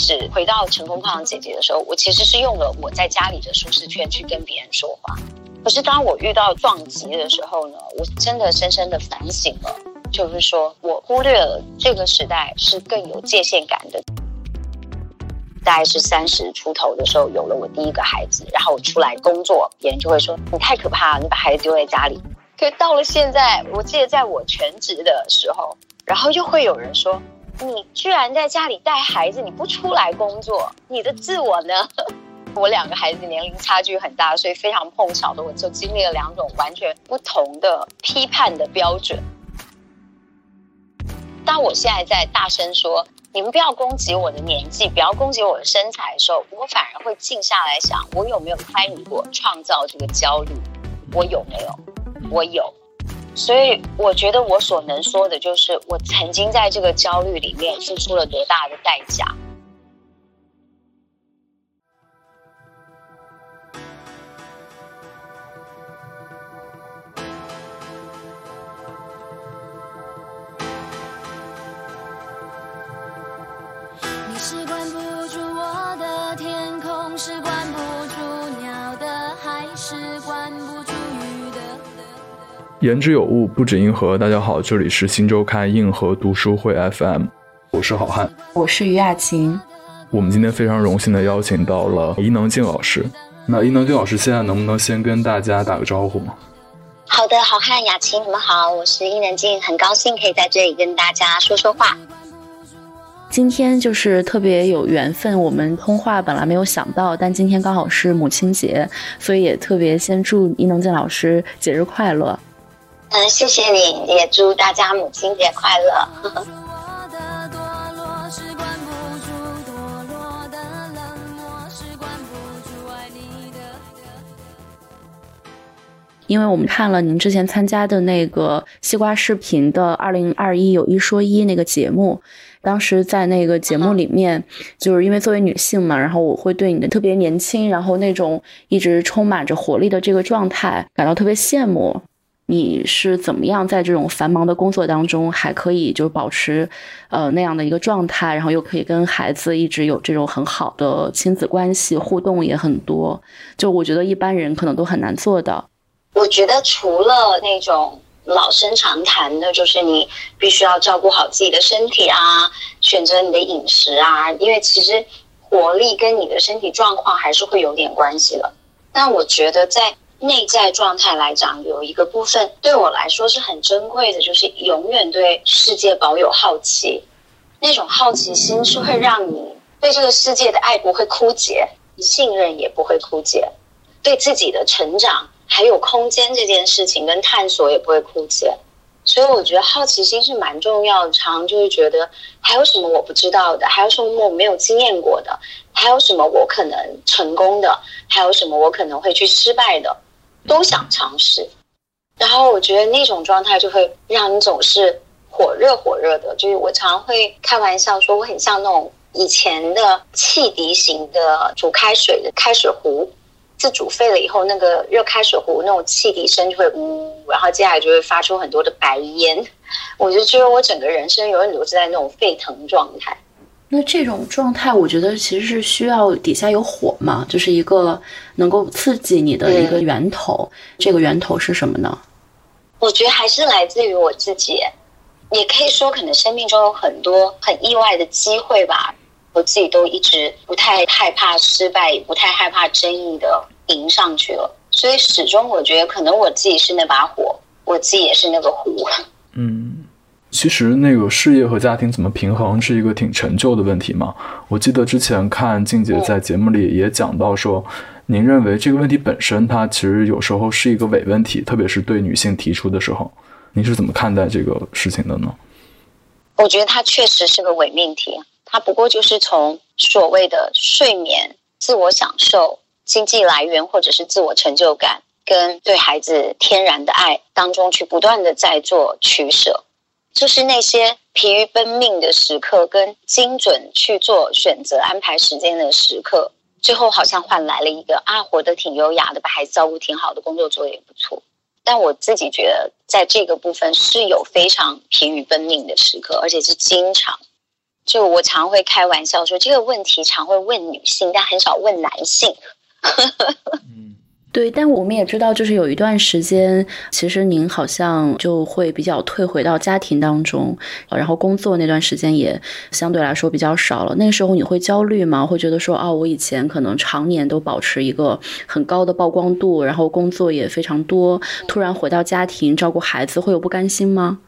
始回到成功胖姐姐的时候，我其实是用了我在家里的舒适圈去跟别人说话。可是当我遇到撞击的时候呢，我真的深深的反省了，就是说我忽略了这个时代是更有界限感的。大概是三十出头的时候，有了我第一个孩子，然后我出来工作，别人就会说你太可怕了，你把孩子丢在家里。可到了现在，我记得在我全职的时候，然后又会有人说。你居然在家里带孩子，你不出来工作，你的自我呢？我两个孩子年龄差距很大，所以非常碰巧的，我就经历了两种完全不同的批判的标准。当我现在在大声说“你们不要攻击我的年纪，不要攻击我的身材”的时候，我反而会静下来想：我有没有参与过创造这个焦虑？我有没有？我有。所以我觉得我所能说的就是，我曾经在这个焦虑里面付出了多大的代价。你是关不住我的天空，是关不住鸟的海，是关不住。言之有物，不止硬核。大家好，这里是新周刊硬核读书会 FM，我是好汉，我是于雅琴。我们今天非常荣幸的邀请到了伊能静老师。那伊能静老师现在能不能先跟大家打个招呼吗？好的，好汉雅琴，你们好，我是伊能静，很高兴可以在这里跟大家说说话。今天就是特别有缘分，我们通话本来没有想到，但今天刚好是母亲节，所以也特别先祝伊能静老师节日快乐。嗯，谢谢你，也祝大家母亲节快乐。因为我们看了您之前参加的那个西瓜视频的二零二一有一说一那个节目，当时在那个节目里面，就是因为作为女性嘛，然后我会对你的特别年轻，然后那种一直充满着活力的这个状态感到特别羡慕。你是怎么样在这种繁忙的工作当中，还可以就保持，呃那样的一个状态，然后又可以跟孩子一直有这种很好的亲子关系互动也很多，就我觉得一般人可能都很难做到。我觉得除了那种老生常谈的，就是你必须要照顾好自己的身体啊，选择你的饮食啊，因为其实活力跟你的身体状况还是会有点关系的。但我觉得在内在状态来讲，有一个部分对我来说是很珍贵的，就是永远对世界保有好奇。那种好奇心是会让你对这个世界的爱不会枯竭，信任也不会枯竭，对自己的成长还有空间这件事情跟探索也不会枯竭。所以我觉得好奇心是蛮重要的。常就是觉得还有什么我不知道的，还有什么我没有经验过的，还有什么我可能成功的，还有什么我可能会去失败的。都想尝试，然后我觉得那种状态就会让你总是火热火热的。就是我常会开玩笑说，我很像那种以前的汽笛型的煮开水的开水壶，自煮沸了以后，那个热开水壶那种汽笛声就会呜，然后接下来就会发出很多的白烟。我就觉得我整个人生永远都是在那种沸腾状态。那这种状态，我觉得其实是需要底下有火嘛，就是一个能够刺激你的一个源头。这个源头是什么呢？我觉得还是来自于我自己，也可以说可能生命中有很多很意外的机会吧。我自己都一直不太害怕失败，也不太害怕争议的迎上去了。所以始终我觉得，可能我自己是那把火，我自己也是那个壶。嗯。其实那个事业和家庭怎么平衡是一个挺陈旧的问题嘛。我记得之前看静姐在节目里也讲到说，您认为这个问题本身它其实有时候是一个伪问题，特别是对女性提出的时候，您是怎么看待这个事情的呢？我觉得它确实是个伪命题，它不过就是从所谓的睡眠、自我享受、经济来源或者是自我成就感跟对孩子天然的爱当中去不断的在做取舍。就是那些疲于奔命的时刻，跟精准去做选择、安排时间的时刻，最后好像换来了一个啊，活得挺优雅的，把孩子照顾挺好的，工作做的也不错。但我自己觉得，在这个部分是有非常疲于奔命的时刻，而且是经常。就我常会开玩笑说，这个问题常会问女性，但很少问男性。嗯对，但我们也知道，就是有一段时间，其实您好像就会比较退回到家庭当中，然后工作那段时间也相对来说比较少了。那个时候你会焦虑吗？会觉得说，哦，我以前可能常年都保持一个很高的曝光度，然后工作也非常多，突然回到家庭照顾孩子，会有不甘心吗？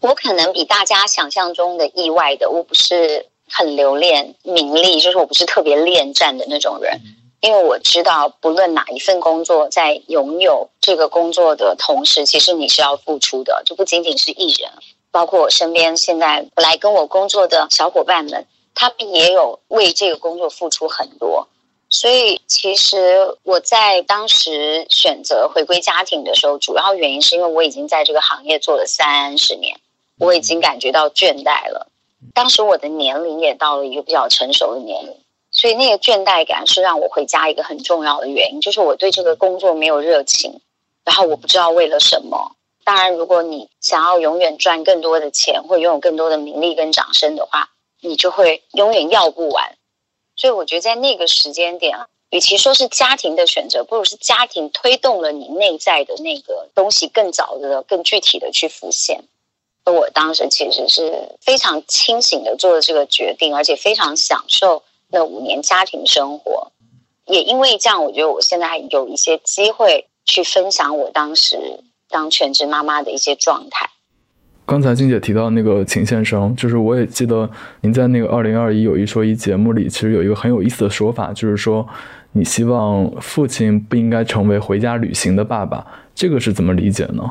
我可能比大家想象中的意外的，我不是很留恋名利，就是我不是特别恋战的那种人。因为我知道，不论哪一份工作，在拥有这个工作的同时，其实你是要付出的，就不仅仅是艺人，包括我身边现在来跟我工作的小伙伴们，他们也有为这个工作付出很多。所以，其实我在当时选择回归家庭的时候，主要原因是因为我已经在这个行业做了三十年，我已经感觉到倦怠了。当时我的年龄也到了一个比较成熟的年龄。所以那个倦怠感是让我回家一个很重要的原因，就是我对这个工作没有热情，然后我不知道为了什么。当然，如果你想要永远赚更多的钱，或拥有更多的名利跟掌声的话，你就会永远要不完。所以我觉得在那个时间点，与其说是家庭的选择，不如是家庭推动了你内在的那个东西更早的、更具体的去浮现。而我当时其实是非常清醒的做了这个决定，而且非常享受。那五年家庭生活，也因为这样，我觉得我现在有一些机会去分享我当时当全职妈妈的一些状态。刚才金姐提到那个秦先生，就是我也记得您在那个二零二一有一说一节目里，其实有一个很有意思的说法，就是说你希望父亲不应该成为回家旅行的爸爸，这个是怎么理解呢？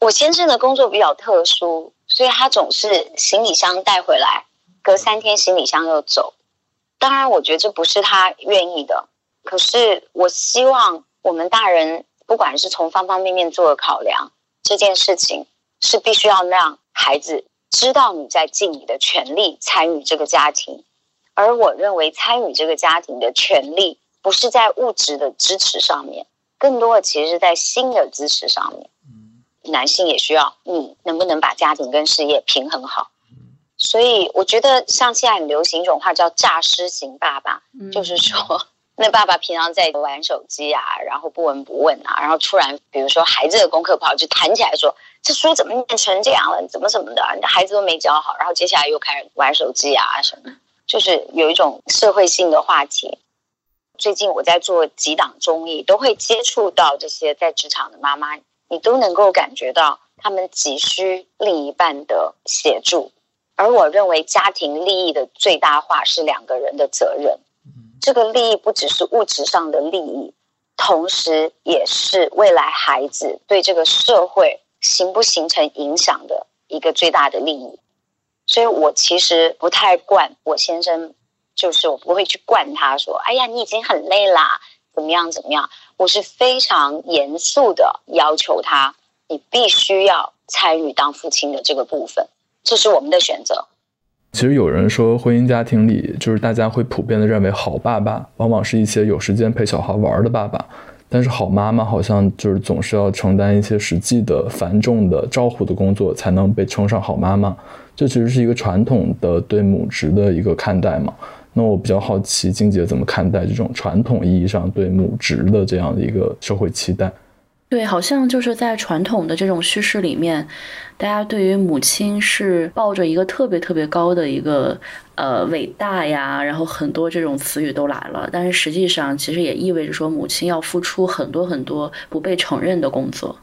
我先生的工作比较特殊，所以他总是行李箱带回来，隔三天行李箱又走。当然，我觉得这不是他愿意的。可是，我希望我们大人，不管是从方方面面做考量，这件事情是必须要让孩子知道你在尽你的全力参与这个家庭。而我认为，参与这个家庭的权利，不是在物质的支持上面，更多的其实是在心的支持上面。男性也需要你能不能把家庭跟事业平衡好。所以我觉得，像现在很流行一种话叫“诈尸型爸爸”，就是说，那爸爸平常在玩手机啊，然后不闻不问啊，然后突然，比如说孩子的功课不好，就弹起来说：“这书怎么念成这样了？怎么怎么的？孩子都没教好。”然后接下来又开始玩手机啊什么，就是有一种社会性的话题。最近我在做几档综艺，都会接触到这些在职场的妈妈，你都能够感觉到他们急需另一半的协助。而我认为，家庭利益的最大化是两个人的责任。这个利益不只是物质上的利益，同时也是未来孩子对这个社会形不形成影响的一个最大的利益。所以我其实不太惯我先生，就是我不会去惯他说：“哎呀，你已经很累啦，怎么样怎么样？”我是非常严肃的要求他，你必须要参与当父亲的这个部分。这是我们的选择。其实有人说，婚姻家庭里，就是大家会普遍的认为，好爸爸往往是一些有时间陪小孩玩的爸爸，但是好妈妈好像就是总是要承担一些实际的繁重的照护的工作，才能被称上好妈妈。这其实是一个传统的对母职的一个看待嘛。那我比较好奇，金姐怎么看待这种传统意义上对母职的这样的一个社会期待？对，好像就是在传统的这种叙事里面，大家对于母亲是抱着一个特别特别高的一个呃伟大呀，然后很多这种词语都来了。但是实际上，其实也意味着说，母亲要付出很多很多不被承认的工作。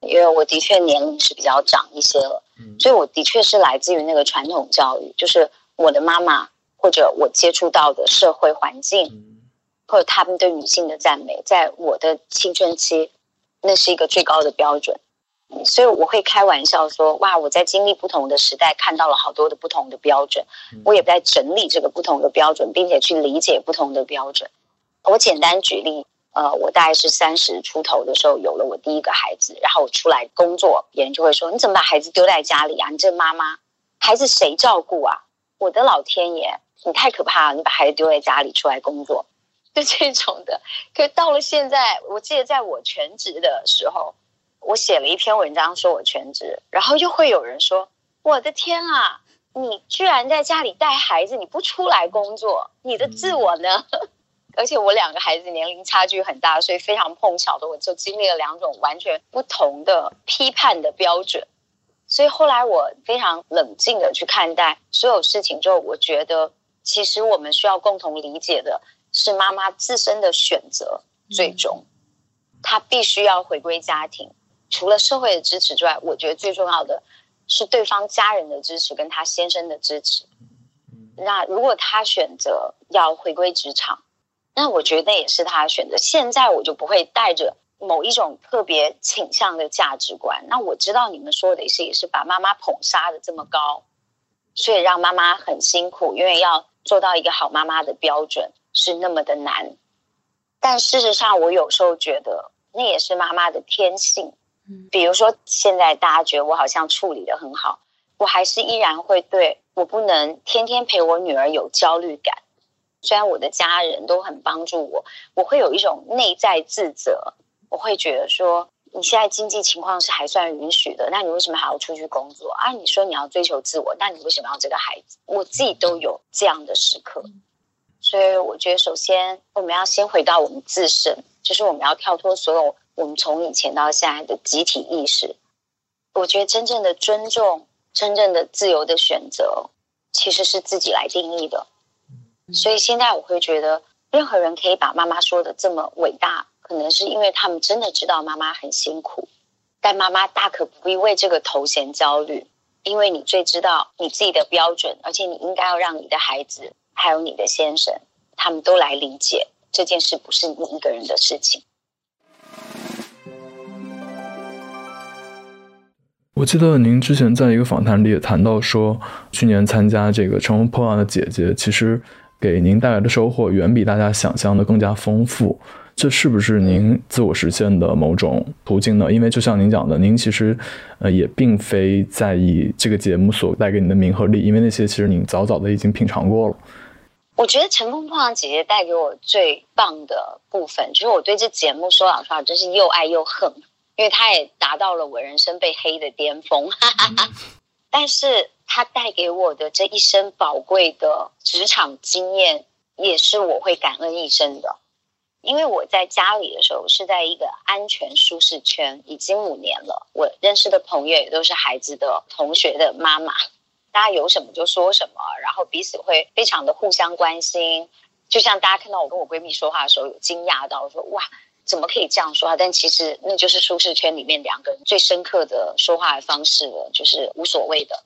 因为我的确年龄是比较长一些了，所以我的确是来自于那个传统教育，就是我的妈妈或者我接触到的社会环境，或者他们对女性的赞美，在我的青春期。那是一个最高的标准，所以我会开玩笑说：“哇，我在经历不同的时代，看到了好多的不同的标准，我也在整理这个不同的标准，并且去理解不同的标准。”我简单举例，呃，我大概是三十出头的时候有了我第一个孩子，然后我出来工作，别人就会说：“你怎么把孩子丢在家里啊？你这妈妈，孩子谁照顾啊？”我的老天爷，你太可怕了！你把孩子丢在家里出来工作。就这种的，可到了现在，我记得在我全职的时候，我写了一篇文章说我全职，然后又会有人说：“我的天啊，你居然在家里带孩子，你不出来工作，你的自我呢？而且我两个孩子年龄差距很大，所以非常碰巧的，我就经历了两种完全不同的批判的标准。所以后来我非常冷静的去看待所有事情之后，我觉得其实我们需要共同理解的是妈妈自身的选择，最终她必须要回归家庭。除了社会的支持之外，我觉得最重要的是对方家人的支持跟他先生的支持。那如果他选择要回归职场，那我觉得那也是他的选择。现在我就不会带着某一种特别倾向的价值观。那我知道你们说的也是，也是把妈妈捧杀的这么高，所以让妈妈很辛苦，因为要做到一个好妈妈的标准是那么的难。但事实上，我有时候觉得那也是妈妈的天性。比如说，现在大家觉得我好像处理的很好，我还是依然会对我不能天天陪我女儿有焦虑感。虽然我的家人都很帮助我，我会有一种内在自责。我会觉得说，你现在经济情况是还算允许的，那你为什么还要出去工作啊？你说你要追求自我，那你为什么要这个孩子？我自己都有这样的时刻。所以我觉得，首先我们要先回到我们自身，就是我们要跳脱所有。我们从以前到现在的集体意识，我觉得真正的尊重、真正的自由的选择，其实是自己来定义的。所以现在我会觉得，任何人可以把妈妈说的这么伟大，可能是因为他们真的知道妈妈很辛苦。但妈妈大可不必为这个头衔焦虑，因为你最知道你自己的标准，而且你应该要让你的孩子还有你的先生，他们都来理解这件事不是你一个人的事情。我记得您之前在一个访谈里也谈到说，去年参加这个《乘风破浪的姐姐》，其实给您带来的收获远比大家想象的更加丰富。这是不是您自我实现的某种途径呢？因为就像您讲的，您其实呃也并非在意这个节目所带给你的名和利，因为那些其实您早早的已经品尝过了。我觉得《乘风破浪姐姐》带给我最棒的部分，就是我对这节目说老实话，真是又爱又恨。因为他也达到了我人生被黑的巅峰，但是他带给我的这一生宝贵的职场经验，也是我会感恩一生的。因为我在家里的时候是在一个安全舒适圈，已经五年了。我认识的朋友也都是孩子的同学的妈妈，大家有什么就说什么，然后彼此会非常的互相关心。就像大家看到我跟我闺蜜说话的时候，有惊讶到说哇。怎么可以这样说啊？但其实那就是舒适圈里面两个人最深刻的说话的方式了，就是无所谓的。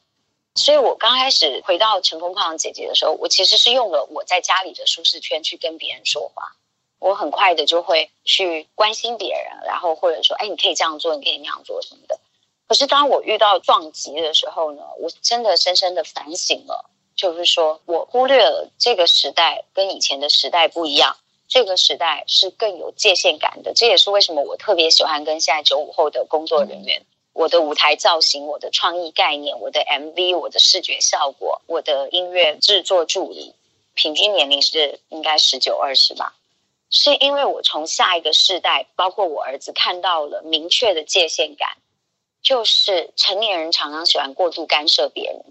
所以我刚开始回到乘风破浪姐姐的时候，我其实是用了我在家里的舒适圈去跟别人说话。我很快的就会去关心别人，然后或者说，哎，你可以这样做，你可以那样做什么的。可是当我遇到撞击的时候呢，我真的深深的反省了，就是说我忽略了这个时代跟以前的时代不一样。这个时代是更有界限感的，这也是为什么我特别喜欢跟现在九五后的工作人员，我的舞台造型、我的创意概念、我的 MV、我的视觉效果、我的音乐制作助理，平均年龄是应该十九二十吧，是因为我从下一个世代，包括我儿子看到了明确的界限感，就是成年人常常喜欢过度干涉别人，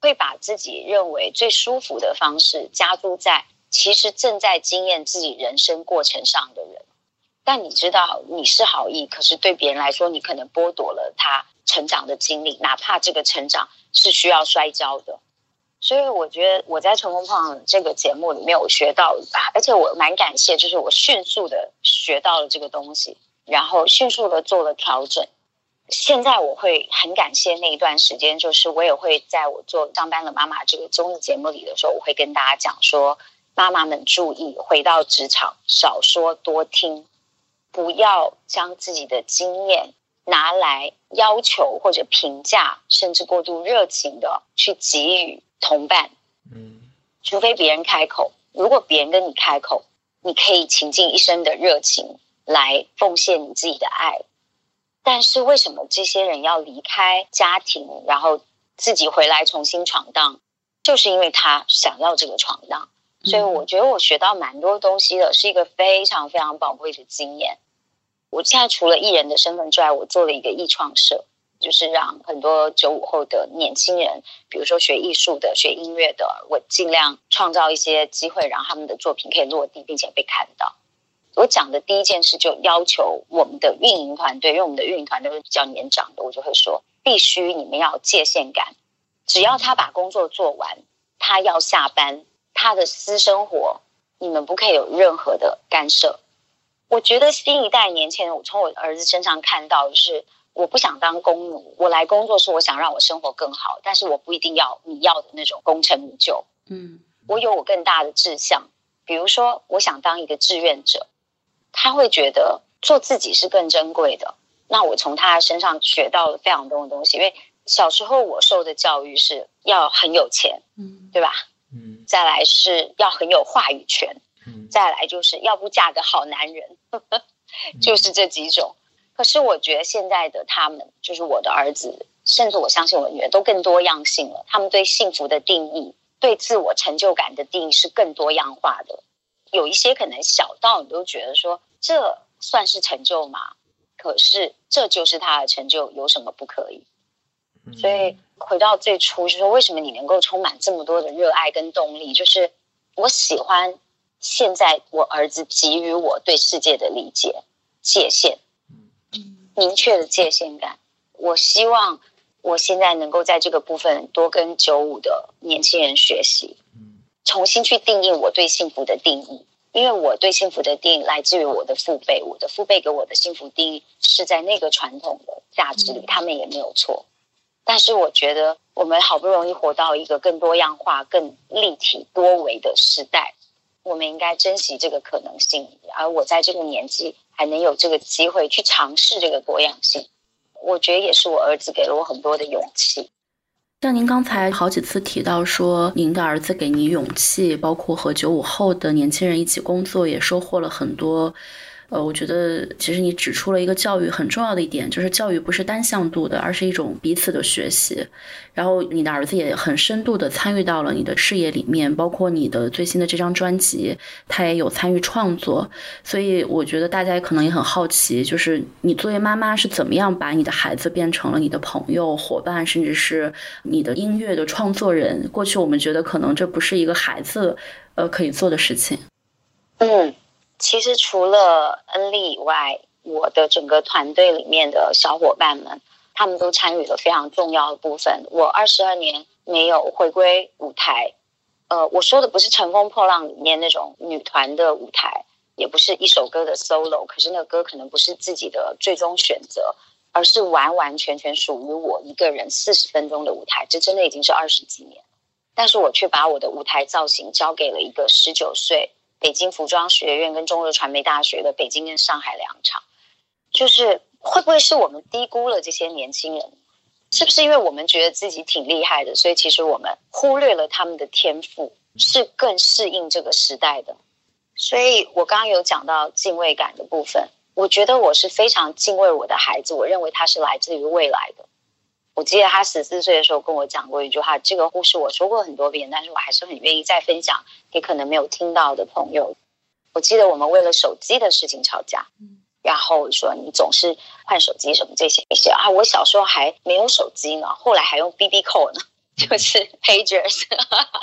会把自己认为最舒服的方式加注在。其实正在经验自己人生过程上的人，但你知道你是好意，可是对别人来说，你可能剥夺了他成长的经历，哪怕这个成长是需要摔跤的。所以我觉得我在《乘风破浪》这个节目里面，我学到，而且我蛮感谢，就是我迅速的学到了这个东西，然后迅速的做了调整。现在我会很感谢那一段时间，就是我也会在我做《上班的妈妈》这个综艺节目里的时候，我会跟大家讲说。妈妈们注意，回到职场少说多听，不要将自己的经验拿来要求或者评价，甚至过度热情的去给予同伴。嗯，除非别人开口，如果别人跟你开口，你可以倾尽一生的热情来奉献你自己的爱。但是为什么这些人要离开家庭，然后自己回来重新闯荡？就是因为他想要这个闯荡。所以我觉得我学到蛮多东西的，是一个非常非常宝贵的经验。我现在除了艺人的身份之外，我做了一个艺创社，就是让很多九五后的年轻人，比如说学艺术的、学音乐的，我尽量创造一些机会，让他们的作品可以落地，并且被看到。我讲的第一件事就要求我们的运营团队，因为我们的运营团队是比较年长的，我就会说，必须你们要有界限感。只要他把工作做完，他要下班，他的私生活你们不可以有任何的干涉。我觉得新一代年轻人，我从我儿子身上看到，就是我不想当工奴，我来工作是我想让我生活更好，但是我不一定要你要的那种功成名就。嗯，我有我更大的志向，比如说我想当一个志愿者。他会觉得做自己是更珍贵的。那我从他身上学到了非常多的东西。因为小时候我受的教育是要很有钱，嗯，对吧？嗯，再来是要很有话语权，嗯，再来就是要不嫁个好男人，就是这几种。可是我觉得现在的他们，就是我的儿子，甚至我相信我的女儿，都更多样性了。他们对幸福的定义，对自我成就感的定义是更多样化的。有一些可能小到你都觉得说这算是成就吗？可是这就是他的成就，有什么不可以？所以回到最初，就说为什么你能够充满这么多的热爱跟动力？就是我喜欢现在我儿子给予我对世界的理解界限，明确的界限感。我希望我现在能够在这个部分多跟九五的年轻人学习。重新去定义我对幸福的定义，因为我对幸福的定义来自于我的父辈，我的父辈给我的幸福定义是在那个传统的价值里，他们也没有错。但是我觉得我们好不容易活到一个更多样化、更立体多维的时代，我们应该珍惜这个可能性。而我在这个年纪还能有这个机会去尝试这个多样性，我觉得也是我儿子给了我很多的勇气。像您刚才好几次提到说，您的儿子给你勇气，包括和九五后的年轻人一起工作，也收获了很多。呃，我觉得其实你指出了一个教育很重要的一点，就是教育不是单向度的，而是一种彼此的学习。然后你的儿子也很深度的参与到了你的事业里面，包括你的最新的这张专辑，他也有参与创作。所以我觉得大家可能也很好奇，就是你作为妈妈是怎么样把你的孩子变成了你的朋友、伙伴，甚至是你的音乐的创作人？过去我们觉得可能这不是一个孩子呃可以做的事情。嗯。其实除了恩利以外，我的整个团队里面的小伙伴们，他们都参与了非常重要的部分。我二十二年没有回归舞台，呃，我说的不是《乘风破浪》里面那种女团的舞台，也不是一首歌的 solo，可是那个歌可能不是自己的最终选择，而是完完全全属于我一个人四十分钟的舞台。这真的已经是二十几年，但是我却把我的舞台造型交给了一个十九岁。北京服装学院跟中日传媒大学的北京跟上海两场，就是会不会是我们低估了这些年轻人？是不是因为我们觉得自己挺厉害的，所以其实我们忽略了他们的天赋，是更适应这个时代的？所以我刚刚有讲到敬畏感的部分，我觉得我是非常敬畏我的孩子，我认为他是来自于未来的。我记得他十四岁的时候跟我讲过一句话，这个故事我说过很多遍，但是我还是很愿意再分享给可能没有听到的朋友。我记得我们为了手机的事情吵架，然后说你总是换手机什么这些那些啊，我小时候还没有手机呢，后来还用 BB Call 呢，就是 Pagers，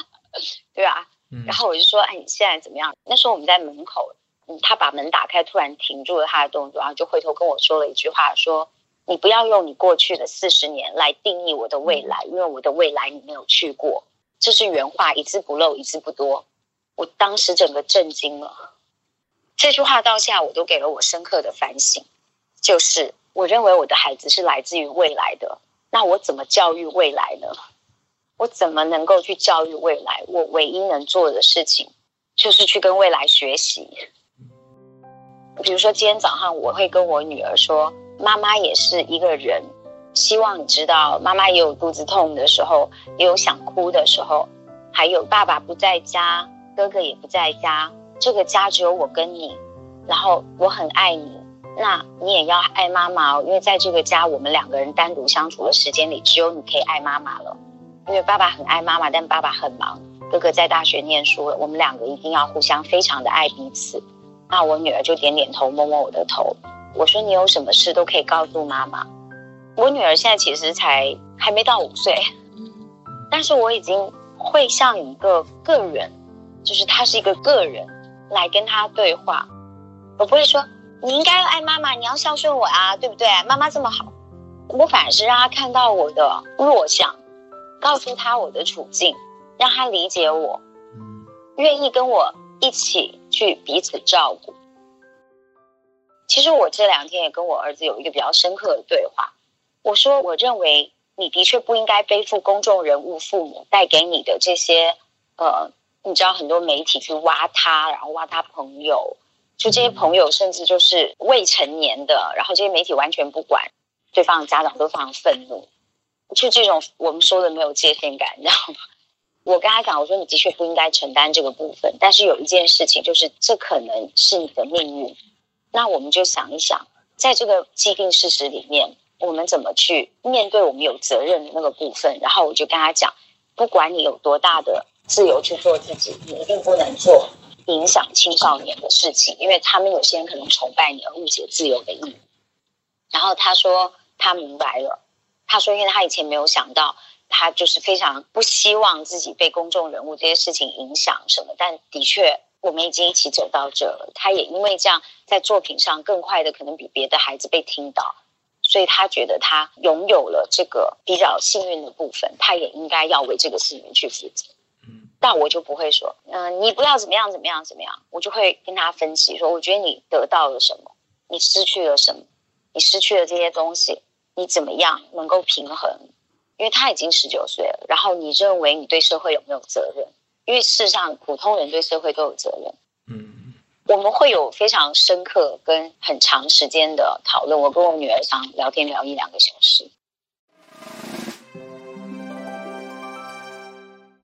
对吧？然后我就说，哎，你现在怎么样？那时候我们在门口，他把门打开，突然停住了他的动作，然后就回头跟我说了一句话，说。你不要用你过去的四十年来定义我的未来，因为我的未来你没有去过。这是原话，一字不漏，一字不多。我当时整个震惊了。这句话到现在我都给了我深刻的反省，就是我认为我的孩子是来自于未来的，那我怎么教育未来呢？我怎么能够去教育未来？我唯一能做的事情就是去跟未来学习。比如说今天早上我会跟我女儿说。妈妈也是一个人，希望你知道，妈妈也有肚子痛的时候，也有想哭的时候，还有爸爸不在家，哥哥也不在家，这个家只有我跟你，然后我很爱你，那你也要爱妈妈哦，因为在这个家，我们两个人单独相处的时间里，只有你可以爱妈妈了，因为爸爸很爱妈妈，但爸爸很忙，哥哥在大学念书了，我们两个一定要互相非常的爱彼此。那我女儿就点点头，摸摸我的头。我说你有什么事都可以告诉妈妈，我女儿现在其实才还没到五岁，但是我已经会像一个个人，就是她是一个个人来跟她对话。我不会说你应该要爱妈妈，你要孝顺我啊，对不对？妈妈这么好，我反而是让她看到我的弱项，告诉她我的处境，让她理解我，愿意跟我一起去彼此照顾。其实我这两天也跟我儿子有一个比较深刻的对话，我说我认为你的确不应该背负公众人物父母带给你的这些，呃，你知道很多媒体去挖他，然后挖他朋友。就这些朋友，甚至就是未成年的，然后这些媒体完全不管，对方的家长都非常愤怒，就这种我们说的没有界限感，你知道吗？我跟他讲，我说你的确不应该承担这个部分，但是有一件事情，就是这可能是你的命运。那我们就想一想，在这个既定事实里面，我们怎么去面对我们有责任的那个部分？然后我就跟他讲，不管你有多大的自由去做自己，你一定不能做。影响青少年的事情，因为他们有些人可能崇拜你而误解自由的意义。然后他说他明白了，他说因为他以前没有想到，他就是非常不希望自己被公众人物这些事情影响什么。但的确，我们已经一起走到这了。他也因为这样，在作品上更快的可能比别的孩子被听到，所以他觉得他拥有了这个比较幸运的部分，他也应该要为这个幸运去负责。但我就不会说，嗯，你不要怎么样怎么样怎么样，我就会跟他分析说，我觉得你得到了什么，你失去了什么，你失去了这些东西，你怎么样能够平衡？因为他已经十九岁了，然后你认为你对社会有没有责任？因为事实上，普通人对社会都有责任。嗯，我们会有非常深刻跟很长时间的讨论。我跟我女儿常聊天聊一两个小时。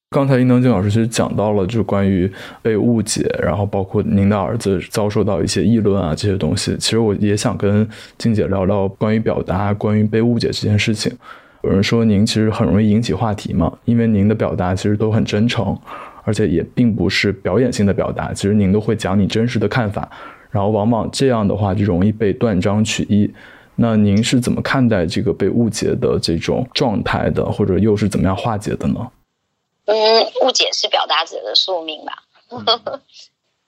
刚才殷能静老师其实讲到了，就是关于被误解，然后包括您的儿子遭受到一些议论啊这些东西。其实我也想跟静姐聊聊关于表达、关于被误解这件事情。有人说您其实很容易引起话题嘛，因为您的表达其实都很真诚，而且也并不是表演性的表达，其实您都会讲你真实的看法。然后往往这样的话就容易被断章取义。那您是怎么看待这个被误解的这种状态的，或者又是怎么样化解的呢？嗯，误解是表达者的宿命吧。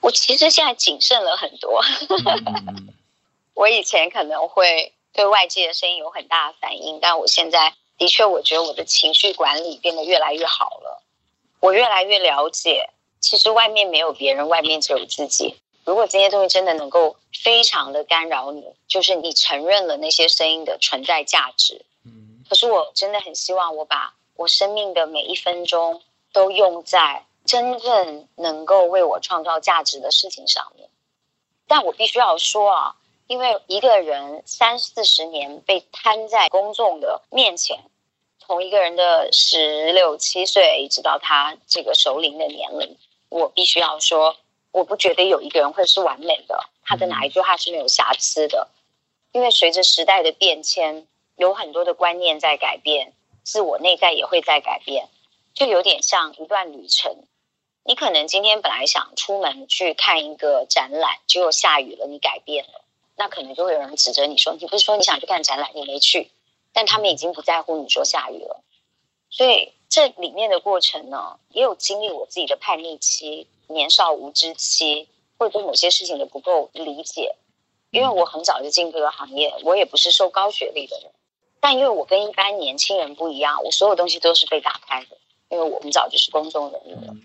我其实现在谨慎了很多。我以前可能会对外界的声音有很大的反应，但我现在的确，我觉得我的情绪管理变得越来越好了。我越来越了解，其实外面没有别人，外面只有自己。如果这些东西真的能够非常的干扰你，就是你承认了那些声音的存在价值。嗯。可是我真的很希望我把我生命的每一分钟。都用在真正能够为我创造价值的事情上面，但我必须要说啊，因为一个人三四十年被摊在公众的面前，从一个人的十六七岁一直到他这个熟龄的年龄，我必须要说，我不觉得有一个人会是完美的，他的哪一句话是没有瑕疵的，因为随着时代的变迁，有很多的观念在改变，自我内在也会在改变。就有点像一段旅程，你可能今天本来想出门去看一个展览，结果下雨了，你改变了，那可能就会有人指责你说，你不是说你想去看展览，你没去，但他们已经不在乎你说下雨了。所以这里面的过程呢，也有经历我自己的叛逆期、年少无知期，或者对某些事情的不够理解。因为我很早就进这个行业，我也不是受高学历的人，但因为我跟一般年轻人不一样，我所有东西都是被打开的。因为我们早就是公众人物了，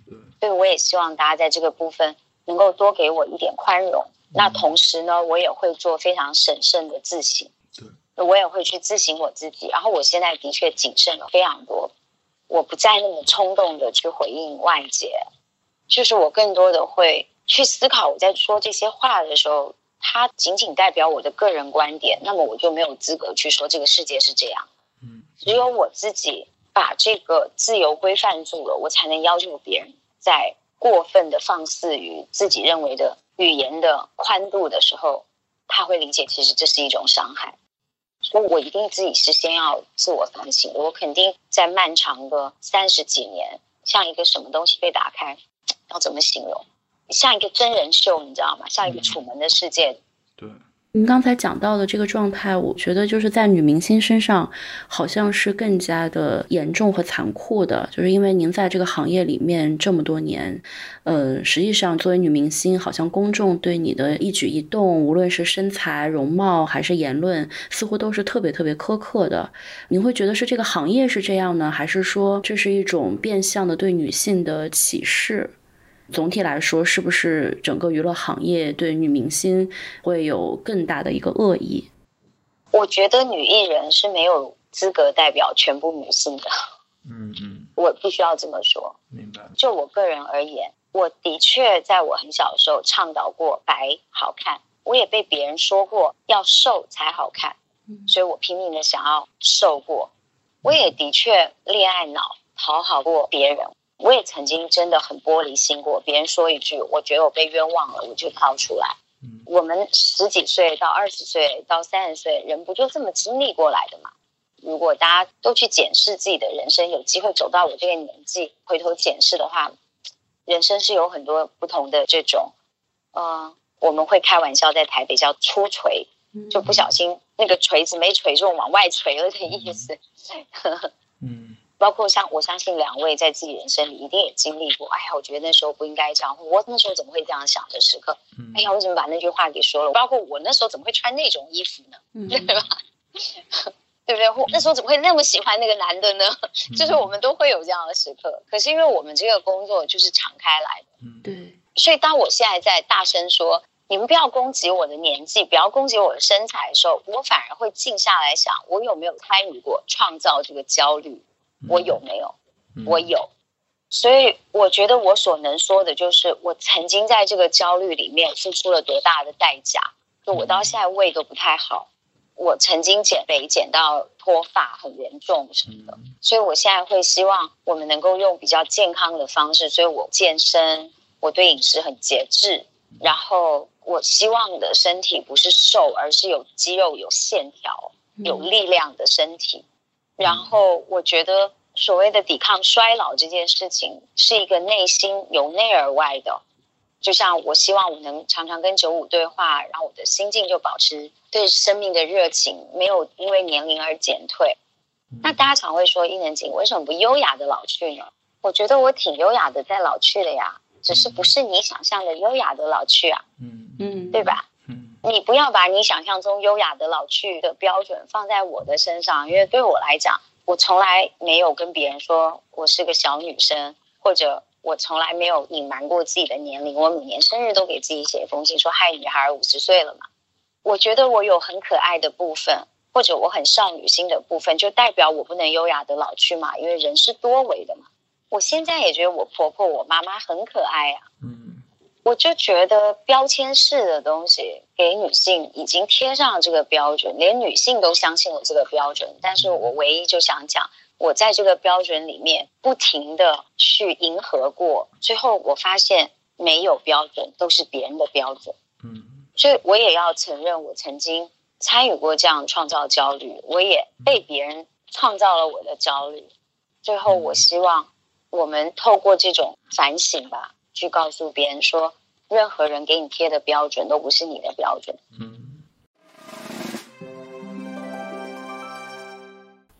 所以我也希望大家在这个部分能够多给我一点宽容。那同时呢，我也会做非常审慎的自省，对，我也会去自省我自己。然后我现在的确谨慎了非常多，我不再那么冲动的去回应外界，就是我更多的会去思考，我在说这些话的时候，它仅仅代表我的个人观点，那么我就没有资格去说这个世界是这样。嗯，只有我自己。把这个自由规范住了，我才能要求别人在过分的放肆于自己认为的语言的宽度的时候，他会理解其实这是一种伤害。所以我一定自己是先要自我反省。我肯定在漫长的三十几年，像一个什么东西被打开，要怎么形容？像一个真人秀，你知道吗？像一个楚门的世界。对。您刚才讲到的这个状态，我觉得就是在女明星身上，好像是更加的严重和残酷的，就是因为您在这个行业里面这么多年，呃，实际上作为女明星，好像公众对你的一举一动，无论是身材、容貌还是言论，似乎都是特别特别苛刻的。您会觉得是这个行业是这样呢，还是说这是一种变相的对女性的歧视？总体来说，是不是整个娱乐行业对女明星会有更大的一个恶意？我觉得女艺人是没有资格代表全部女性的。嗯嗯，我必须要这么说。明白。就我个人而言，我的确在我很小的时候倡导过白好看，我也被别人说过要瘦才好看，所以我拼命的想要瘦过。我也的确恋爱脑，讨好过别人。我也曾经真的很玻璃心过，别人说一句，我觉得我被冤枉了，我就跳出来。我们十几岁到二十岁到三十岁，人不就这么经历过来的吗？如果大家都去检视自己的人生，有机会走到我这个年纪，回头检视的话，人生是有很多不同的这种，嗯，我们会开玩笑在台北叫出锤，就不小心那个锤子没锤中往外锤了的意思。嗯。包括像我相信两位在自己人生里一定也经历过，哎呀，我觉得那时候不应该这样，我那时候怎么会这样想的时刻？哎呀，我怎么把那句话给说了？包括我那时候怎么会穿那种衣服呢？对吧？对不对？我那时候怎么会那么喜欢那个男的呢？就是我们都会有这样的时刻。可是因为我们这个工作就是敞开来的，对。所以当我现在在大声说你们不要攻击我的年纪，不要攻击我的身材的时候，我反而会静下来想，我有没有参与过创造这个焦虑？我有没有？我有，所以我觉得我所能说的就是，我曾经在这个焦虑里面付出了多大的代价。就我到现在胃都不太好，我曾经减肥减到脱发很严重什么的，所以我现在会希望我们能够用比较健康的方式。所以我健身，我对饮食很节制，然后我希望的身体不是瘦，而是有肌肉、有线条、有力量的身体。然后我觉得所谓的抵抗衰老这件事情是一个内心由内而外的，就像我希望我能常常跟九五对话，然后我的心境就保持对生命的热情，没有因为年龄而减退。那大家常会说伊能静为什么不优雅的老去呢？我觉得我挺优雅的在老去的呀，只是不是你想象的优雅的老去啊，嗯嗯，对吧？你不要把你想象中优雅的老去的标准放在我的身上，因为对我来讲，我从来没有跟别人说我是个小女生，或者我从来没有隐瞒过自己的年龄。我每年生日都给自己写一封信，说嗨，女孩五十岁了嘛。我觉得我有很可爱的部分，或者我很少女心的部分，就代表我不能优雅的老去嘛？因为人是多维的嘛。我现在也觉得我婆婆、我妈妈很可爱啊。嗯。我就觉得标签式的东西给女性已经贴上了这个标准，连女性都相信了这个标准。但是我唯一就想讲，我在这个标准里面不停的去迎合过，最后我发现没有标准，都是别人的标准。嗯，所以我也要承认，我曾经参与过这样创造焦虑，我也被别人创造了我的焦虑。最后，我希望我们透过这种反省吧。去告诉别人说，任何人给你贴的标准都不是你的标准。嗯，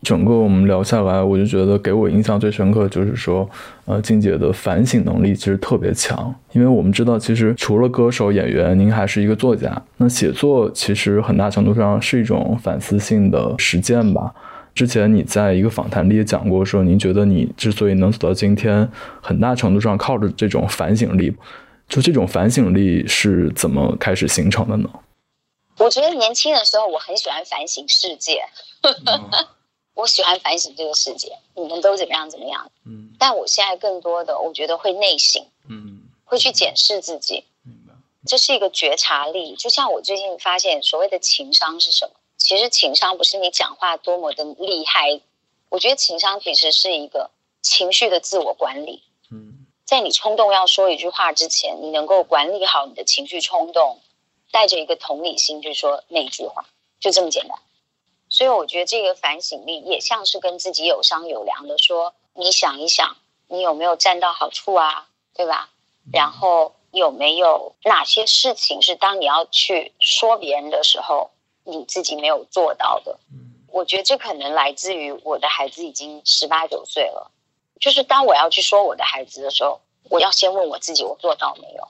整个我们聊下来，我就觉得给我印象最深刻就是说，呃，静姐的反省能力其实特别强。因为我们知道，其实除了歌手、演员，您还是一个作家。那写作其实很大程度上是一种反思性的实践吧。之前你在一个访谈里也讲过，说您觉得你之所以能走到今天，很大程度上靠着这种反省力。就这种反省力是怎么开始形成的呢？我觉得年轻的时候我很喜欢反省世界，我喜欢反省这个世界，你们都怎么样怎么样。嗯，但我现在更多的我觉得会内省，嗯，会去检视自己，这是一个觉察力。就像我最近发现，所谓的情商是什么？其实情商不是你讲话多么的厉害，我觉得情商其实是一个情绪的自我管理。嗯，在你冲动要说一句话之前，你能够管理好你的情绪冲动，带着一个同理心去说那句话，就这么简单。所以我觉得这个反省力也像是跟自己有商有量的说，你想一想，你有没有占到好处啊？对吧？然后。有没有哪些事情是当你要去说别人的时候，你自己没有做到的？我觉得这可能来自于我的孩子已经十八九岁了，就是当我要去说我的孩子的时候，我要先问我自己，我做到没有？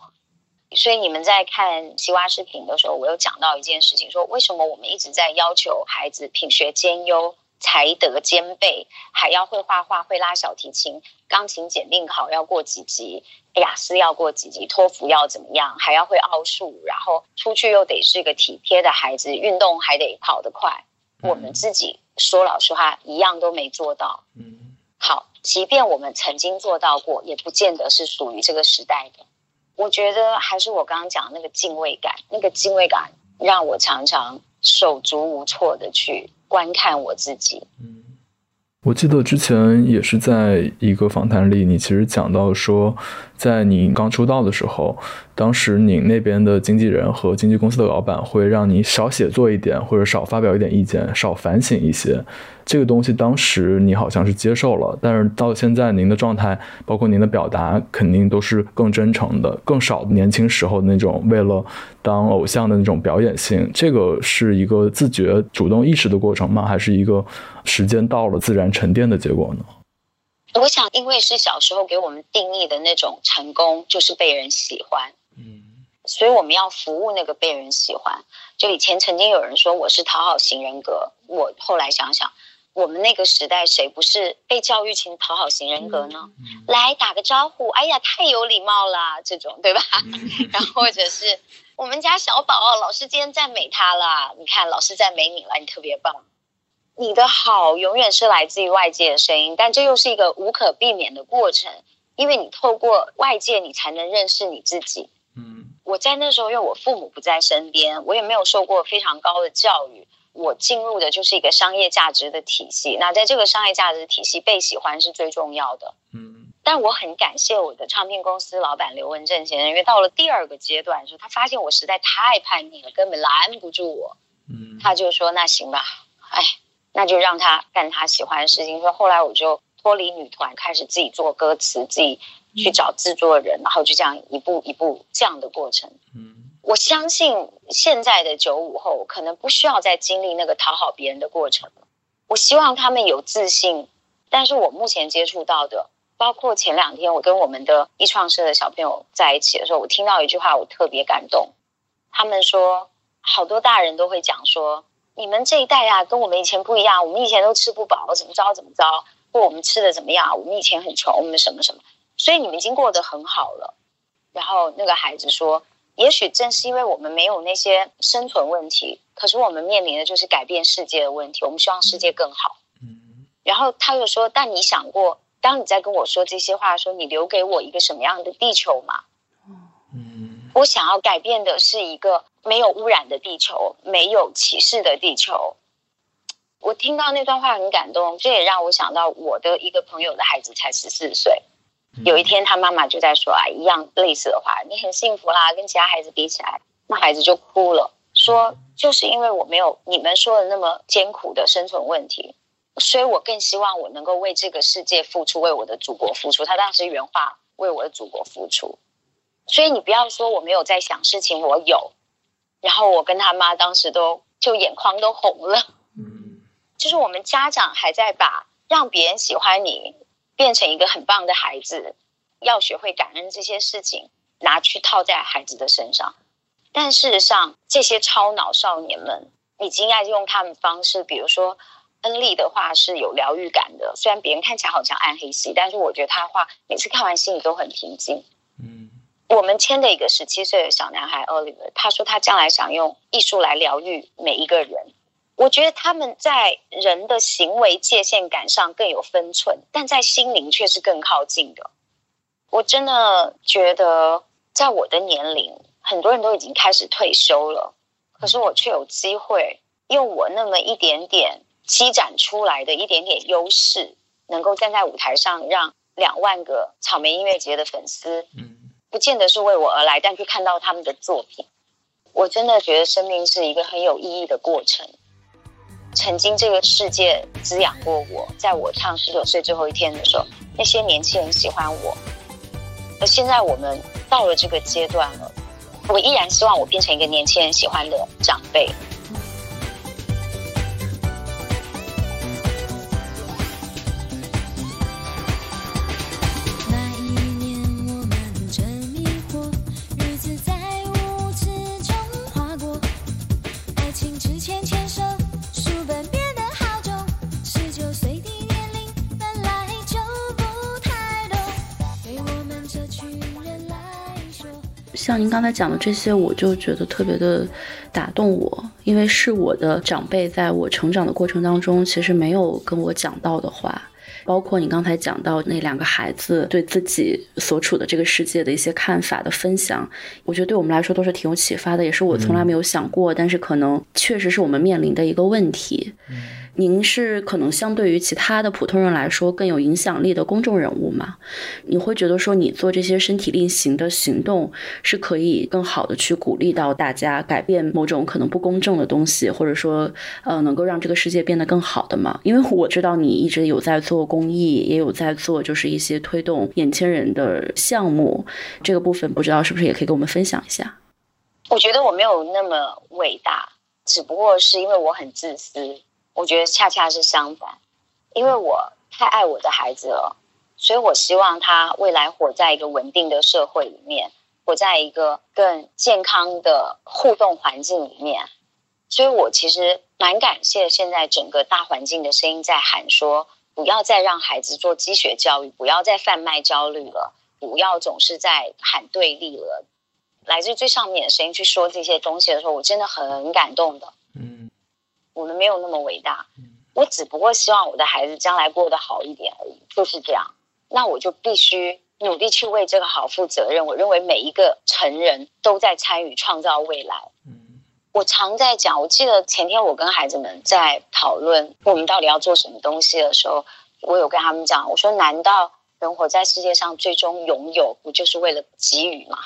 所以你们在看西瓜视频的时候，我有讲到一件事情，说为什么我们一直在要求孩子品学兼优。才德兼备，还要会画画、会拉小提琴、钢琴检定考要过几级，雅思要过几级，托福要怎么样？还要会奥数，然后出去又得是一个体贴的孩子，运动还得跑得快。我们自己说老实话，一样都没做到。嗯，好，即便我们曾经做到过，也不见得是属于这个时代的。我觉得还是我刚刚讲那个敬畏感，那个敬畏感让我常常手足无措的去。观看我自己。嗯，我记得之前也是在一个访谈里，你其实讲到说，在你刚出道的时候，当时你那边的经纪人和经纪公司的老板会让你少写作一点，或者少发表一点意见，少反省一些。这个东西当时你好像是接受了，但是到现在您的状态，包括您的表达，肯定都是更真诚的，更少年轻时候那种为了当偶像的那种表演性。这个是一个自觉、主动意识的过程吗？还是一个时间到了自然沉淀的结果呢？我想，因为是小时候给我们定义的那种成功，就是被人喜欢，嗯，所以我们要服务那个被人喜欢。就以前曾经有人说我是讨好型人格，我后来想想。我们那个时代，谁不是被教育成讨好型人格呢？来打个招呼，哎呀，太有礼貌了，这种对吧？然后或者是我们家小宝，老师今天赞美他了，你看老师赞美你了，你特别棒。你的好永远是来自于外界的声音，但这又是一个无可避免的过程，因为你透过外界，你才能认识你自己。嗯，我在那时候，因为我父母不在身边，我也没有受过非常高的教育。我进入的就是一个商业价值的体系，那在这个商业价值体系，被喜欢是最重要的。嗯，但我很感谢我的唱片公司老板刘文正先生，因为到了第二个阶段的，时候，他发现我实在太叛逆了，根本拦不住我。嗯，他就说那行吧，哎，那就让他干他喜欢的事情。说后来我就脱离女团，开始自己做歌词，自己去找制作人，然后就这样一步一步这样的过程。嗯。我相信现在的九五后可能不需要再经历那个讨好别人的过程了。我希望他们有自信，但是我目前接触到的，包括前两天我跟我们的艺创社的小朋友在一起的时候，我听到一句话，我特别感动。他们说，好多大人都会讲说，你们这一代啊，跟我们以前不一样，我们以前都吃不饱，怎么着怎么着，或我们吃的怎么样，我们以前很穷，我们什么什么，所以你们已经过得很好了。然后那个孩子说。也许正是因为我们没有那些生存问题，可是我们面临的就是改变世界的问题。我们希望世界更好。嗯。然后他又说：“但你想过，当你在跟我说这些话的时候，你留给我一个什么样的地球吗？”嗯。我想要改变的是一个没有污染的地球，没有歧视的地球。我听到那段话很感动，这也让我想到我的一个朋友的孩子才十四岁。有一天，他妈妈就在说啊，一样类似的话，你很幸福啦，跟其他孩子比起来，那孩子就哭了，说就是因为我没有你们说的那么艰苦的生存问题，所以我更希望我能够为这个世界付出，为我的祖国付出。他当时原话，为我的祖国付出。所以你不要说我没有在想事情，我有。然后我跟他妈当时都就眼眶都红了。嗯，就是我们家长还在把让别人喜欢你。变成一个很棒的孩子，要学会感恩这些事情，拿去套在孩子的身上。但事实上，这些超脑少年们已经爱用他们方式，比如说恩利的话是有疗愈感的，虽然别人看起来好像暗黑系，但是我觉得他的话每次看完心里都很平静。嗯，我们签的一个十七岁的小男孩 Oliver，他说他将来想用艺术来疗愈每一个人。我觉得他们在人的行为界限感上更有分寸，但在心灵却是更靠近的。我真的觉得，在我的年龄，很多人都已经开始退休了，可是我却有机会用我那么一点点积攒出来的一点点优势，能够站在舞台上，让两万个草莓音乐节的粉丝，嗯，不见得是为我而来，但去看到他们的作品。我真的觉得生命是一个很有意义的过程。曾经这个世界滋养过我，在我唱十九岁最后一天的时候，那些年轻人喜欢我，而现在我们到了这个阶段了，我依然希望我变成一个年轻人喜欢的长辈。像您刚才讲的这些，我就觉得特别的打动我，因为是我的长辈在我成长的过程当中，其实没有跟我讲到的话，包括你刚才讲到那两个孩子对自己所处的这个世界的一些看法的分享，我觉得对我们来说都是挺有启发的，也是我从来没有想过，但是可能确实是我们面临的一个问题。您是可能相对于其他的普通人来说更有影响力的公众人物吗？你会觉得说你做这些身体力行的行动是可以更好的去鼓励到大家改变某种可能不公正的东西，或者说呃能够让这个世界变得更好的吗？因为我知道你一直有在做公益，也有在做就是一些推动年轻人的项目，这个部分不知道是不是也可以跟我们分享一下？我觉得我没有那么伟大，只不过是因为我很自私。我觉得恰恰是相反，因为我太爱我的孩子了，所以我希望他未来活在一个稳定的社会里面，活在一个更健康的互动环境里面。所以我其实蛮感谢现在整个大环境的声音在喊说，不要再让孩子做积雪教育，不要再贩卖焦虑了，不要总是在喊对立了。来自最上面的声音去说这些东西的时候，我真的很感动的。嗯我们没有那么伟大，我只不过希望我的孩子将来过得好一点而已，就是这样。那我就必须努力去为这个好负责任。我认为每一个成人都在参与创造未来。我常在讲，我记得前天我跟孩子们在讨论我们到底要做什么东西的时候，我有跟他们讲，我说：难道人活在世界上最终拥有，不就是为了给予吗？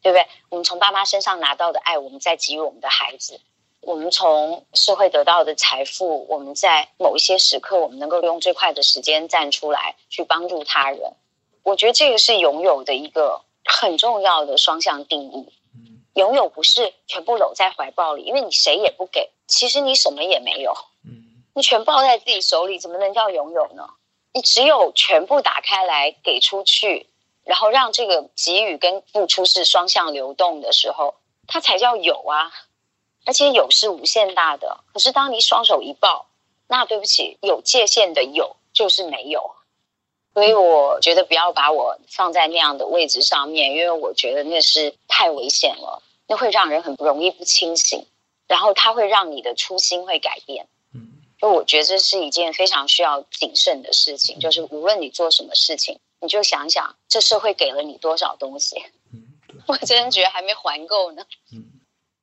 对不对？我们从爸妈身上拿到的爱，我们在给予我们的孩子。我们从社会得到的财富，我们在某一些时刻，我们能够用最快的时间站出来去帮助他人。我觉得这个是拥有的一个很重要的双向定义。拥有不是全部搂在怀抱里，因为你谁也不给，其实你什么也没有。你全抱在自己手里，怎么能叫拥有呢？你只有全部打开来给出去，然后让这个给予跟付出是双向流动的时候，它才叫有啊。而且有是无限大的，可是当你双手一抱，那对不起，有界限的有就是没有。所以我觉得不要把我放在那样的位置上面，因为我觉得那是太危险了，那会让人很不容易不清醒，然后它会让你的初心会改变。嗯，就我觉得这是一件非常需要谨慎的事情，就是无论你做什么事情，你就想想这社会给了你多少东西。嗯，我真的觉得还没还够呢。嗯。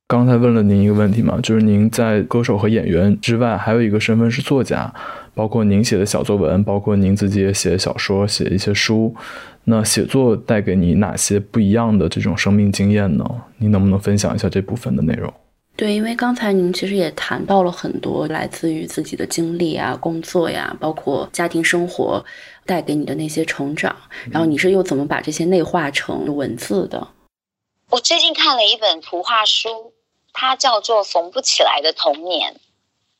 刚才问了您一个问题嘛，就是您在歌手和演员之外，还有一个身份是作家，包括您写的小作文，包括您自己也写小说、写一些书。那写作带给你哪些不一样的这种生命经验呢？您能不能分享一下这部分的内容？对，因为刚才您其实也谈到了很多来自于自己的经历啊、工作呀，包括家庭生活带给你的那些成长，然后你是又怎么把这些内化成文字的？我最近看了一本图画书。它叫做《缝不起来的童年》，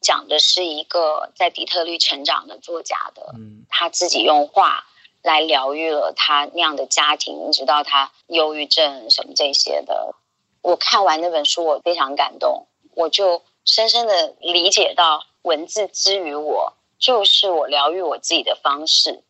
讲的是一个在底特律成长的作家的，他自己用画来疗愈了他那样的家庭，直到他忧郁症什么这些的。我看完那本书，我非常感动，我就深深的理解到，文字之于我，就是我疗愈我自己的方式。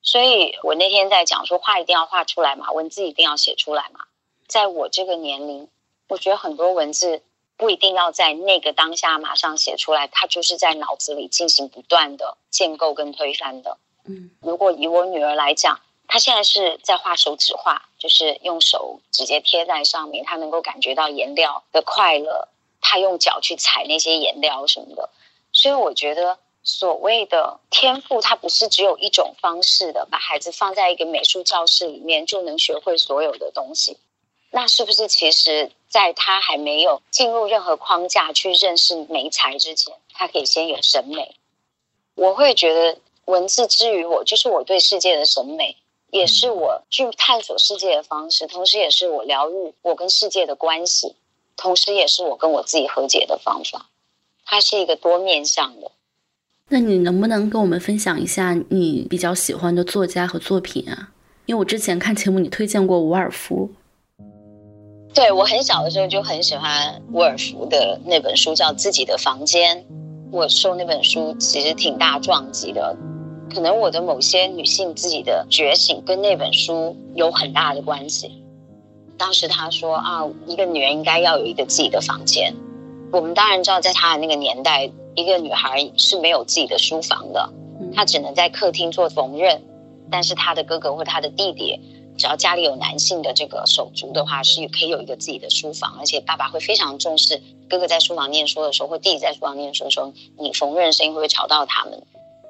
所以我那天在讲说，画一定要画出来嘛，文字一定要写出来嘛，在我这个年龄。我觉得很多文字不一定要在那个当下马上写出来，它就是在脑子里进行不断的建构跟推翻的。嗯，如果以我女儿来讲，她现在是在画手指画，就是用手直接贴在上面，她能够感觉到颜料的快乐，她用脚去踩那些颜料什么的。所以我觉得所谓的天赋，它不是只有一种方式的，把孩子放在一个美术教室里面就能学会所有的东西。那是不是其实，在他还没有进入任何框架去认识美才之前，他可以先有审美？我会觉得文字之于我，就是我对世界的审美。也是我去探索世界的方式，同时也是我疗愈我跟世界的关系，同时也是我跟我自己和解的方法。它是一个多面向的。那你能不能跟我们分享一下你比较喜欢的作家和作品啊？因为我之前看节目你推荐过伍尔夫。对我很小的时候就很喜欢沃尔夫的那本书，叫《自己的房间》。我受那本书其实挺大撞击的。可能我的某些女性自己的觉醒跟那本书有很大的关系。当时他说啊，一个女人应该要有一个自己的房间。我们当然知道，在他的那个年代，一个女孩是没有自己的书房的，她只能在客厅做缝纫。但是她的哥哥或她的弟弟，只要家里有男性的这个手足的话，是可以有一个自己的书房，而且爸爸会非常重视哥哥在书房念书的时候，或弟弟在书房念书的时候，你缝纫声音会不会吵到他们？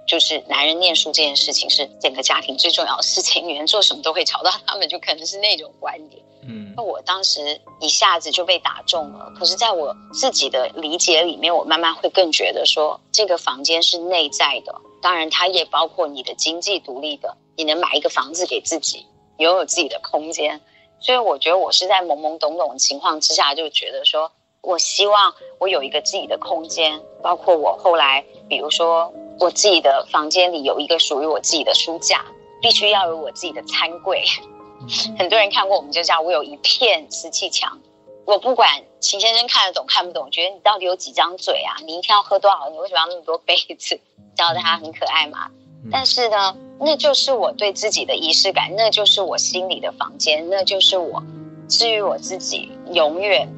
就是男人念书这件事情是整个家庭最重要的事情，女人做什么都会吵到他们，就可能是那种观点。嗯，那我当时一下子就被打中了。可是，在我自己的理解里面，我慢慢会更觉得说，这个房间是内在的，当然它也包括你的经济独立的，你能买一个房子给自己，拥有自己的空间。所以，我觉得我是在懵懵懂懂的情况之下，就觉得说我希望我有一个自己的空间，包括我后来，比如说。我自己的房间里有一个属于我自己的书架，必须要有我自己的餐柜。很多人看过我们就知道，我有一片瓷器墙。我不管秦先生看得懂看不懂，觉得你到底有几张嘴啊？你一天要喝多少？你为什么要那么多杯子？教得他很可爱嘛。但是呢，那就是我对自己的仪式感，那就是我心里的房间，那就是我至于我自己永远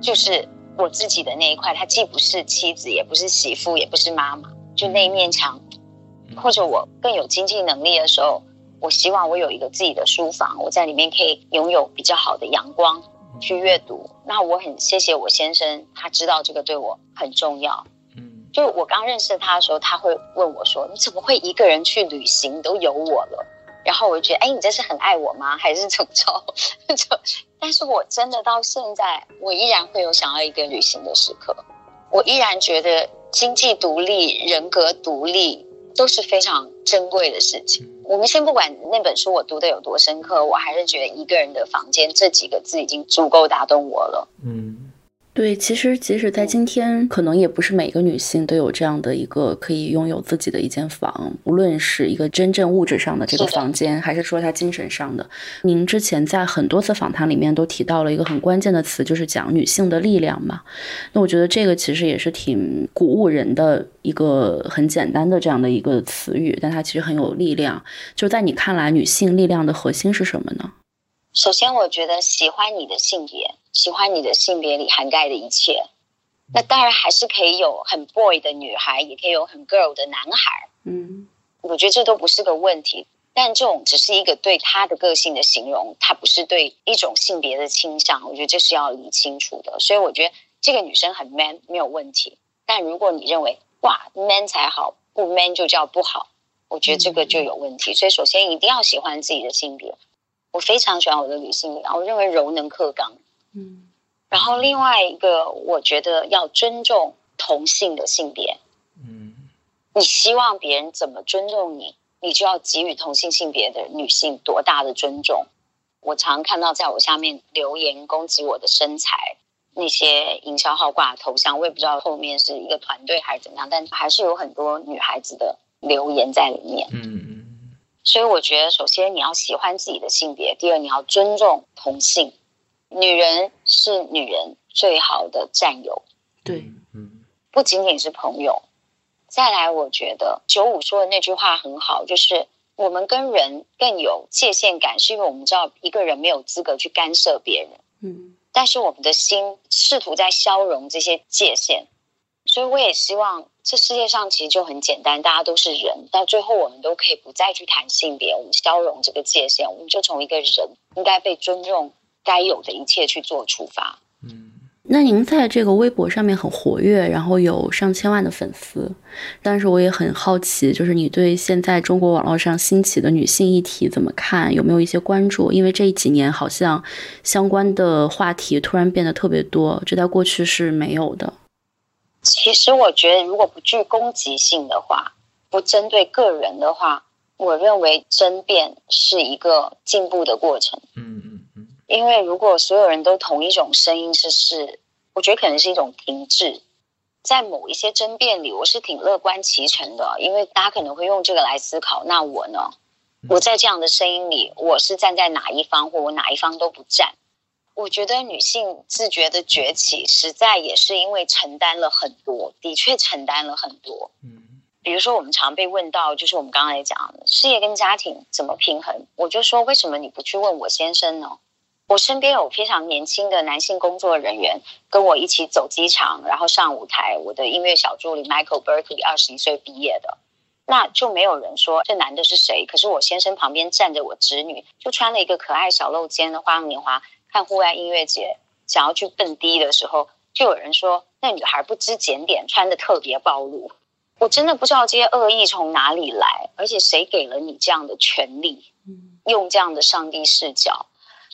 就是我自己的那一块。它既不是妻子，也不是媳妇，也不是妈妈。就那一面墙，或者我更有经济能力的时候，我希望我有一个自己的书房，我在里面可以拥有比较好的阳光去阅读。那我很谢谢我先生，他知道这个对我很重要。嗯，就我刚认识他的时候，他会问我说：“你怎么会一个人去旅行？都有我了。”然后我就觉得：“哎，你这是很爱我吗？还是怎么着？” 就，但是我真的到现在，我依然会有想要一个旅行的时刻，我依然觉得。经济独立、人格独立都是非常珍贵的事情。我们先不管那本书我读的有多深刻，我还是觉得“一个人的房间”这几个字已经足够打动我了。嗯。对，其实即使在今天，可能也不是每个女性都有这样的一个可以拥有自己的一间房，无论是一个真正物质上的这个房间，还是说她精神上的。您之前在很多次访谈里面都提到了一个很关键的词，就是讲女性的力量嘛。那我觉得这个其实也是挺鼓舞人的一个很简单的这样的一个词语，但它其实很有力量。就在你看来，女性力量的核心是什么呢？首先，我觉得喜欢你的性别。喜欢你的性别里涵盖的一切，那当然还是可以有很 boy 的女孩，也可以有很 girl 的男孩。嗯，我觉得这都不是个问题。但这种只是一个对他的个性的形容，它不是对一种性别的倾向。我觉得这是要理清楚的。所以我觉得这个女生很 man 没有问题。但如果你认为哇 man 才好，不 man 就叫不好，我觉得这个就有问题。所以首先一定要喜欢自己的性别。我非常喜欢我的女性力，我认为柔能克刚。嗯，然后另外一个，我觉得要尊重同性的性别。嗯，你希望别人怎么尊重你，你就要给予同性性别的女性多大的尊重。我常看到在我下面留言攻击我的身材，那些营销号挂头像，我也不知道后面是一个团队还是怎么样，但还是有很多女孩子的留言在里面。嗯嗯，所以我觉得，首先你要喜欢自己的性别，第二你要尊重同性。女人是女人最好的战友，对，嗯，不仅仅是朋友。再来，我觉得九五说的那句话很好，就是我们跟人更有界限感，是因为我们知道一个人没有资格去干涉别人，嗯，但是我们的心试图在消融这些界限。所以我也希望这世界上其实就很简单，大家都是人，到最后我们都可以不再去谈性别，我们消融这个界限，我们就从一个人应该被尊重。该有的一切去做出发。嗯，那您在这个微博上面很活跃，然后有上千万的粉丝，但是我也很好奇，就是你对现在中国网络上兴起的女性议题怎么看？有没有一些关注？因为这几年好像相关的话题突然变得特别多，这在过去是没有的。其实我觉得，如果不具攻击性的话，不针对个人的话，我认为争辩是一个进步的过程。嗯嗯嗯，因为如果所有人都同一种声音是是，我觉得可能是一种停滞。在某一些争辩里，我是挺乐观其成的，因为大家可能会用这个来思考。那我呢？我在这样的声音里，我是站在哪一方，或我哪一方都不站。我觉得女性自觉的崛起，实在也是因为承担了很多，的确承担了很多。嗯，比如说我们常被问到，就是我们刚才讲的事业跟家庭怎么平衡，我就说为什么你不去问我先生呢？我身边有非常年轻的男性工作人员跟我一起走机场，然后上舞台。我的音乐小助理 Michael Berkeley 二十一岁毕业的，那就没有人说这男的是谁。可是我先生旁边站着我侄女，就穿了一个可爱小露肩的花样年华。看户外音乐节，想要去蹦迪的时候，就有人说那女孩不知检点，穿的特别暴露。我真的不知道这些恶意从哪里来，而且谁给了你这样的权利，用这样的上帝视角。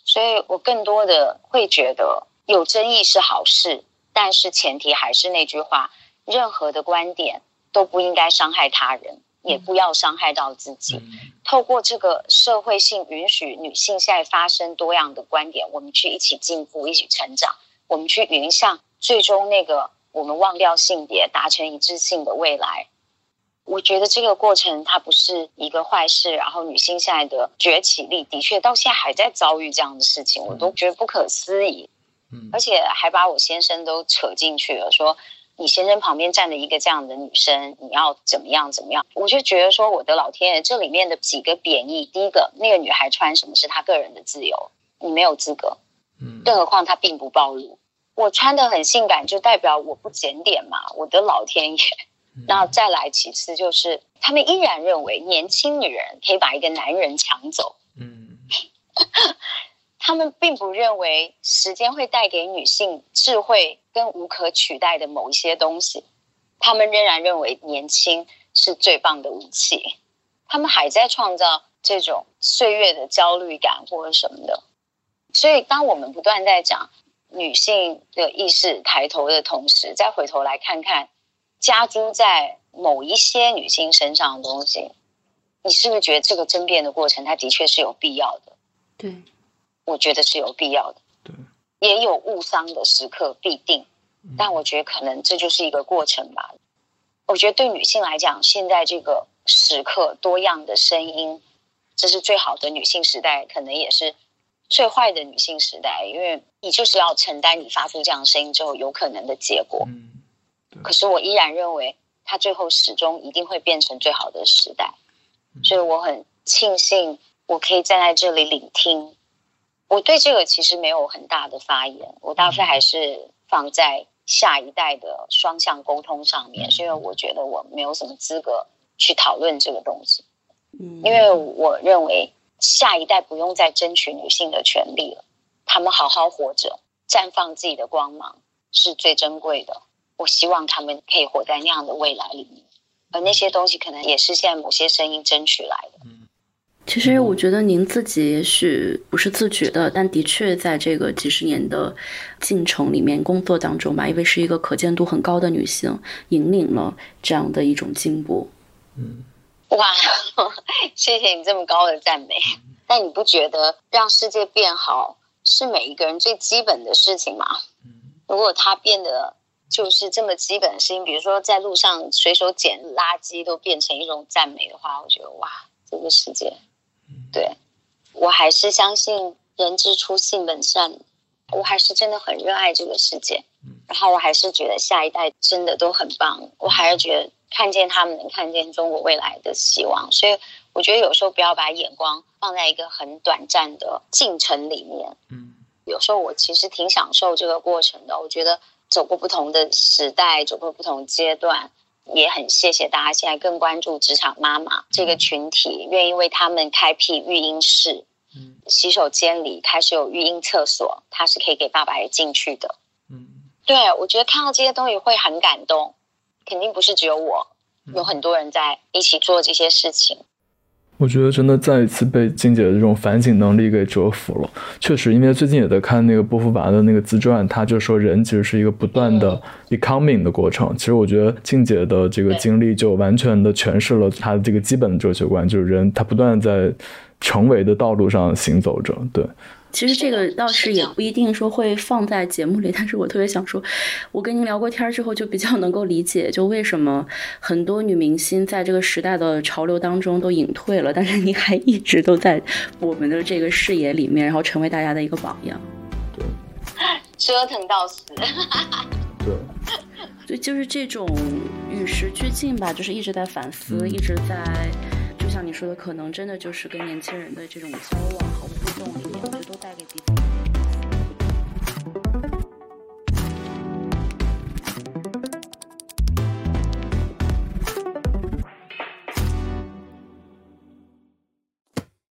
所以我更多的会觉得有争议是好事，但是前提还是那句话：任何的观点都不应该伤害他人。也不要伤害到自己。透过这个社会性允许女性现在发生多样的观点，我们去一起进步，一起成长，我们去迎向最终那个我们忘掉性别、达成一致性的未来。我觉得这个过程它不是一个坏事。然后女性现在的崛起力的确到现在还在遭遇这样的事情，我都觉得不可思议。嗯，而且还把我先生都扯进去了，说。你先生旁边站着一个这样的女生，你要怎么样怎么样？我就觉得说，我的老天爷，这里面的几个贬义，第一个，那个女孩穿什么是她个人的自由，你没有资格。嗯，更何况她并不暴露，我穿的很性感，就代表我不检点嘛？我的老天爷！那再来，其次就是他们依然认为年轻女人可以把一个男人抢走。嗯。他们并不认为时间会带给女性智慧跟无可取代的某一些东西，他们仍然认为年轻是最棒的武器。他们还在创造这种岁月的焦虑感或者什么的。所以，当我们不断在讲女性的意识抬头的同时，再回头来看看加诸在某一些女性身上的东西，你是不是觉得这个争辩的过程，它的确是有必要的？对。我觉得是有必要的，对，也有误伤的时刻必定，但我觉得可能这就是一个过程吧。我觉得对女性来讲，现在这个时刻多样的声音，这是最好的女性时代，可能也是最坏的女性时代，因为你就是要承担你发出这样的声音之后有可能的结果。嗯，可是我依然认为，它最后始终一定会变成最好的时代，所以我很庆幸我可以站在这里聆听。我对这个其实没有很大的发言，我大部分还是放在下一代的双向沟通上面，是因为我觉得我没有什么资格去讨论这个东西。嗯，因为我认为下一代不用再争取女性的权利了，他们好好活着，绽放自己的光芒是最珍贵的。我希望他们可以活在那样的未来里面，而那些东西可能也是现在某些声音争取来的。嗯。其实我觉得您自己也许不是自觉的，但的确在这个几十年的进程里面工作当中吧，因为是一个可见度很高的女性，引领了这样的一种进步。嗯，哇，谢谢你这么高的赞美。但你不觉得让世界变好是每一个人最基本的事情吗？如果它变得就是这么基本的事情，比如说在路上随手捡垃圾都变成一种赞美的话，我觉得哇，这个世界。对，我还是相信人之初性本善，我还是真的很热爱这个世界，然后我还是觉得下一代真的都很棒，我还是觉得看见他们能看见中国未来的希望，所以我觉得有时候不要把眼光放在一个很短暂的进程里面，嗯，有时候我其实挺享受这个过程的，我觉得走过不同的时代，走过不同阶段。也很谢谢大家现在更关注职场妈妈这个群体，愿意为他们开辟育婴室，嗯，洗手间里开始有育婴厕所，它是可以给爸爸也进去的，嗯，对我觉得看到这些东西会很感动，肯定不是只有我，有很多人在一起做这些事情。我觉得真的再一次被静姐的这种反省能力给折服了。确实，因为最近也在看那个波伏娃的那个自传，他就说人其实是一个不断的 becoming 的过程。其实我觉得静姐的这个经历就完全的诠释了她的这个基本的哲学观，就是人他不断在成为的道路上行走着。对。其实这个倒是也不一定说会放在节目里，但是我特别想说，我跟您聊过天之后，就比较能够理解，就为什么很多女明星在这个时代的潮流当中都隐退了，但是您还一直都在我们的这个视野里面，然后成为大家的一个榜样。对，折腾到死。对，就就是这种与时俱进吧，就是一直在反思，一直在，就像你说的，可能真的就是跟年轻人的这种交往和互动里面。带给彼此。